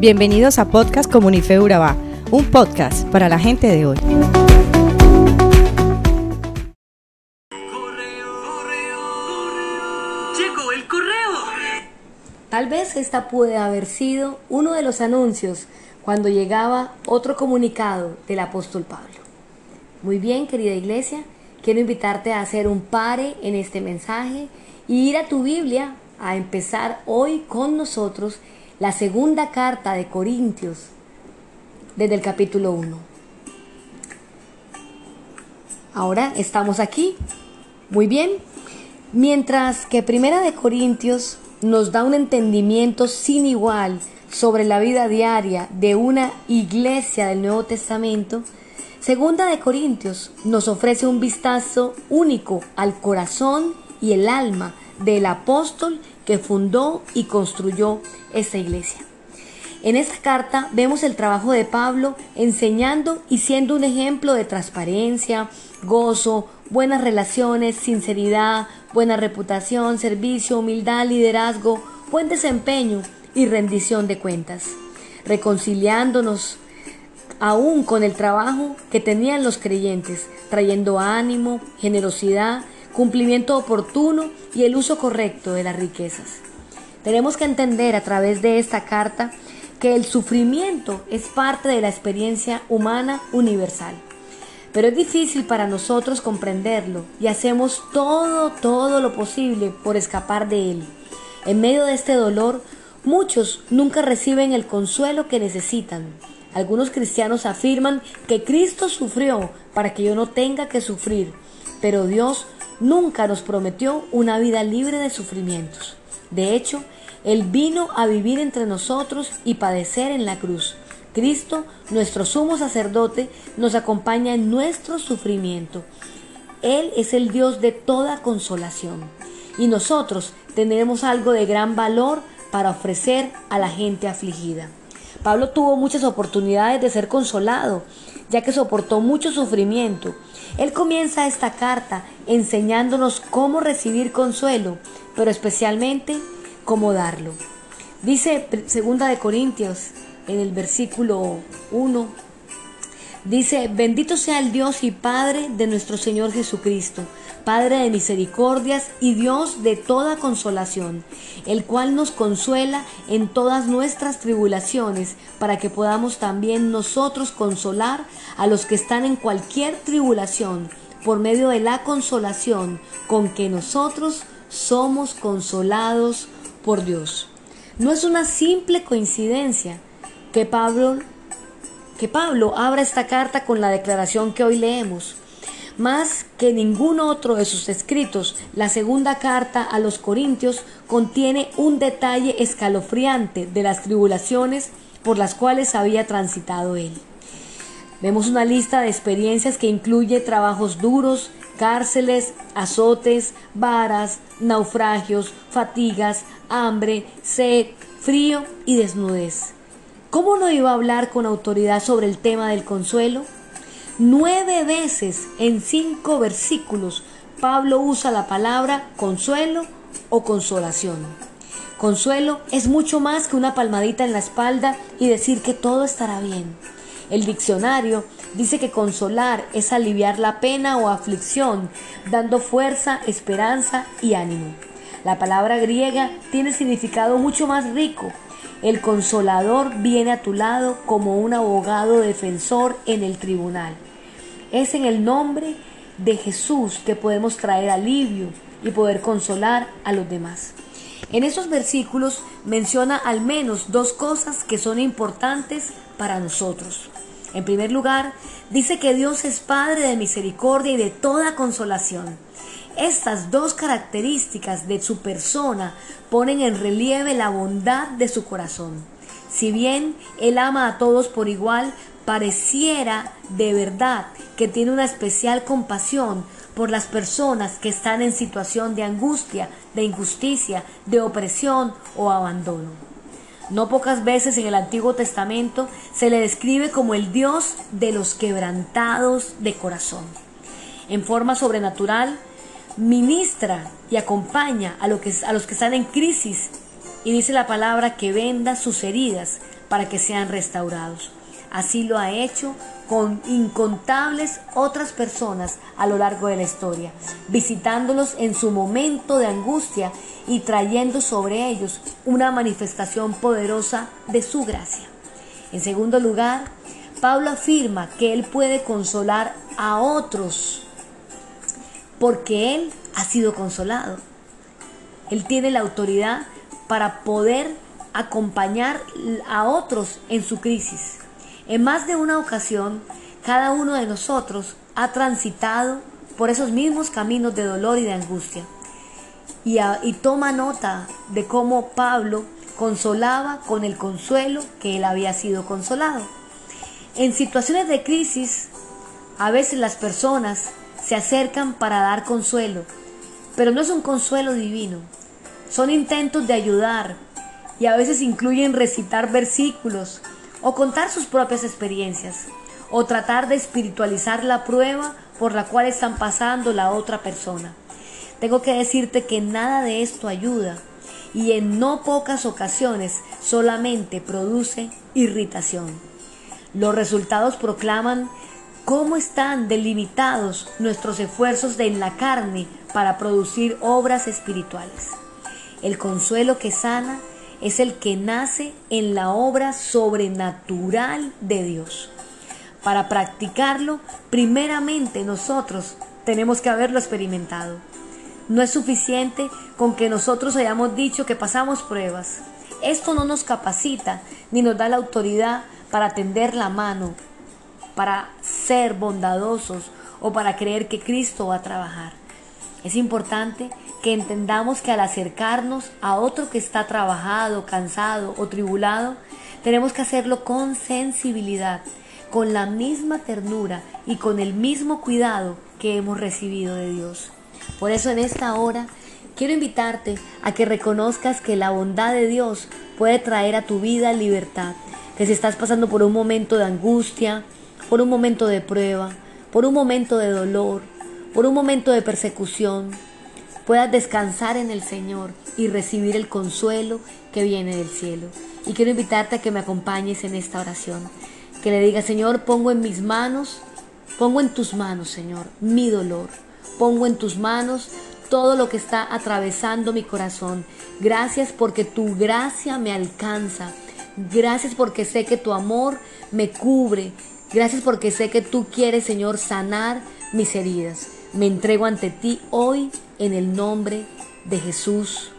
Bienvenidos a Podcast Comunife Urabá, un podcast para la gente de hoy. Tal vez esta puede haber sido uno de los anuncios cuando llegaba otro comunicado del apóstol Pablo. Muy bien, querida iglesia, quiero invitarte a hacer un pare en este mensaje y ir a tu Biblia a empezar hoy con nosotros la segunda carta de Corintios desde el capítulo 1. Ahora estamos aquí. Muy bien. Mientras que Primera de Corintios nos da un entendimiento sin igual sobre la vida diaria de una iglesia del Nuevo Testamento, Segunda de Corintios nos ofrece un vistazo único al corazón y el alma del apóstol que fundó y construyó esta iglesia. En esta carta vemos el trabajo de Pablo enseñando y siendo un ejemplo de transparencia, gozo, buenas relaciones, sinceridad, buena reputación, servicio, humildad, liderazgo, buen desempeño y rendición de cuentas, reconciliándonos aún con el trabajo que tenían los creyentes, trayendo ánimo, generosidad, cumplimiento oportuno y el uso correcto de las riquezas. Tenemos que entender a través de esta carta que el sufrimiento es parte de la experiencia humana universal. Pero es difícil para nosotros comprenderlo y hacemos todo, todo lo posible por escapar de él. En medio de este dolor, muchos nunca reciben el consuelo que necesitan. Algunos cristianos afirman que Cristo sufrió para que yo no tenga que sufrir, pero Dios nunca nos prometió una vida libre de sufrimientos. De hecho, Él vino a vivir entre nosotros y padecer en la cruz. Cristo, nuestro sumo sacerdote, nos acompaña en nuestro sufrimiento. Él es el Dios de toda consolación. Y nosotros tenemos algo de gran valor para ofrecer a la gente afligida. Pablo tuvo muchas oportunidades de ser consolado, ya que soportó mucho sufrimiento. Él comienza esta carta enseñándonos cómo recibir consuelo, pero especialmente cómo darlo. Dice segunda de Corintios en el versículo 1 Dice, bendito sea el Dios y Padre de nuestro Señor Jesucristo, Padre de misericordias y Dios de toda consolación, el cual nos consuela en todas nuestras tribulaciones, para que podamos también nosotros consolar a los que están en cualquier tribulación, por medio de la consolación con que nosotros somos consolados por Dios. No es una simple coincidencia que Pablo que Pablo abra esta carta con la declaración que hoy leemos. Más que ningún otro de sus escritos, la segunda carta a los Corintios contiene un detalle escalofriante de las tribulaciones por las cuales había transitado él. Vemos una lista de experiencias que incluye trabajos duros, cárceles, azotes, varas, naufragios, fatigas, hambre, sed, frío y desnudez. ¿Cómo no iba a hablar con autoridad sobre el tema del consuelo? Nueve veces en cinco versículos Pablo usa la palabra consuelo o consolación. Consuelo es mucho más que una palmadita en la espalda y decir que todo estará bien. El diccionario dice que consolar es aliviar la pena o aflicción, dando fuerza, esperanza y ánimo. La palabra griega tiene significado mucho más rico el consolador viene a tu lado como un abogado defensor en el tribunal. Es en el nombre de Jesús que podemos traer alivio y poder consolar a los demás. En esos versículos menciona al menos dos cosas que son importantes para nosotros. En primer lugar, dice que Dios es Padre de misericordia y de toda consolación. Estas dos características de su persona ponen en relieve la bondad de su corazón. Si bien Él ama a todos por igual, pareciera de verdad que tiene una especial compasión por las personas que están en situación de angustia, de injusticia, de opresión o abandono. No pocas veces en el Antiguo Testamento se le describe como el Dios de los quebrantados de corazón. En forma sobrenatural, ministra y acompaña a, los que están en crisis y dice la palabra que venda sus heridas para que sean restaurados. Así lo ha hecho con incontables otras personas a lo largo de la historia, visitándolos en su momento de angustia y trayendo sobre ellos una manifestación poderosa de su gracia. En segundo lugar, Pablo afirma que él puede consolar a otros porque él ha sido consolado. Él tiene la autoridad para poder acompañar a otros en su crisis. En más de una ocasión, cada uno de nosotros ha transitado por esos mismos caminos de dolor y de angustia. Y, toma nota de cómo Pablo consolaba con el consuelo que él había sido consolado. En situaciones de crisis, a veces las personas se acercan para dar consuelo, pero no es un consuelo divino. Son intentos de ayudar y a veces incluyen recitar versículos o contar sus propias experiencias o tratar de espiritualizar la prueba por la cual están pasando la otra persona. Tengo que decirte que nada de esto ayuda y en no pocas ocasiones solamente produce irritación. Los resultados proclaman cómo están delimitados nuestros esfuerzos de en la carne para producir obras espirituales. El consuelo que sana es el que nace en la obra sobrenatural de Dios. Para practicarlo, primeramente nosotros tenemos que haberlo experimentado. No es suficiente con que nosotros hayamos dicho que pasamos pruebas. Esto no nos capacita ni nos da la autoridad para tender la mano, para ser bondadosos o para creer que Cristo va a trabajar. Es importante que entendamos que al acercarnos a otro que está trabajado, cansado o tribulado, tenemos que hacerlo con sensibilidad, con la misma ternura y con el mismo cuidado que hemos recibido de Dios. Por eso en esta hora quiero invitarte a que reconozcas que la bondad de Dios puede traer a tu vida libertad, que si estás pasando por un momento de angustia, por un momento de prueba, por un momento de dolor, por un momento de persecución, puedas descansar en el Señor y recibir el consuelo que viene del cielo. Y quiero invitarte a que me acompañes en esta oración, que le diga, Señor, pongo en mis manos, pongo en tus manos, Señor, mi dolor Pongo en tus manos todo lo que está atravesando mi corazón. Gracias porque tu gracia me alcanza. Gracias porque sé que tu amor me cubre. Gracias porque sé que tú quieres, Señor, sanar mis heridas. Me entrego ante ti hoy en el nombre de Jesús.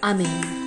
Amén.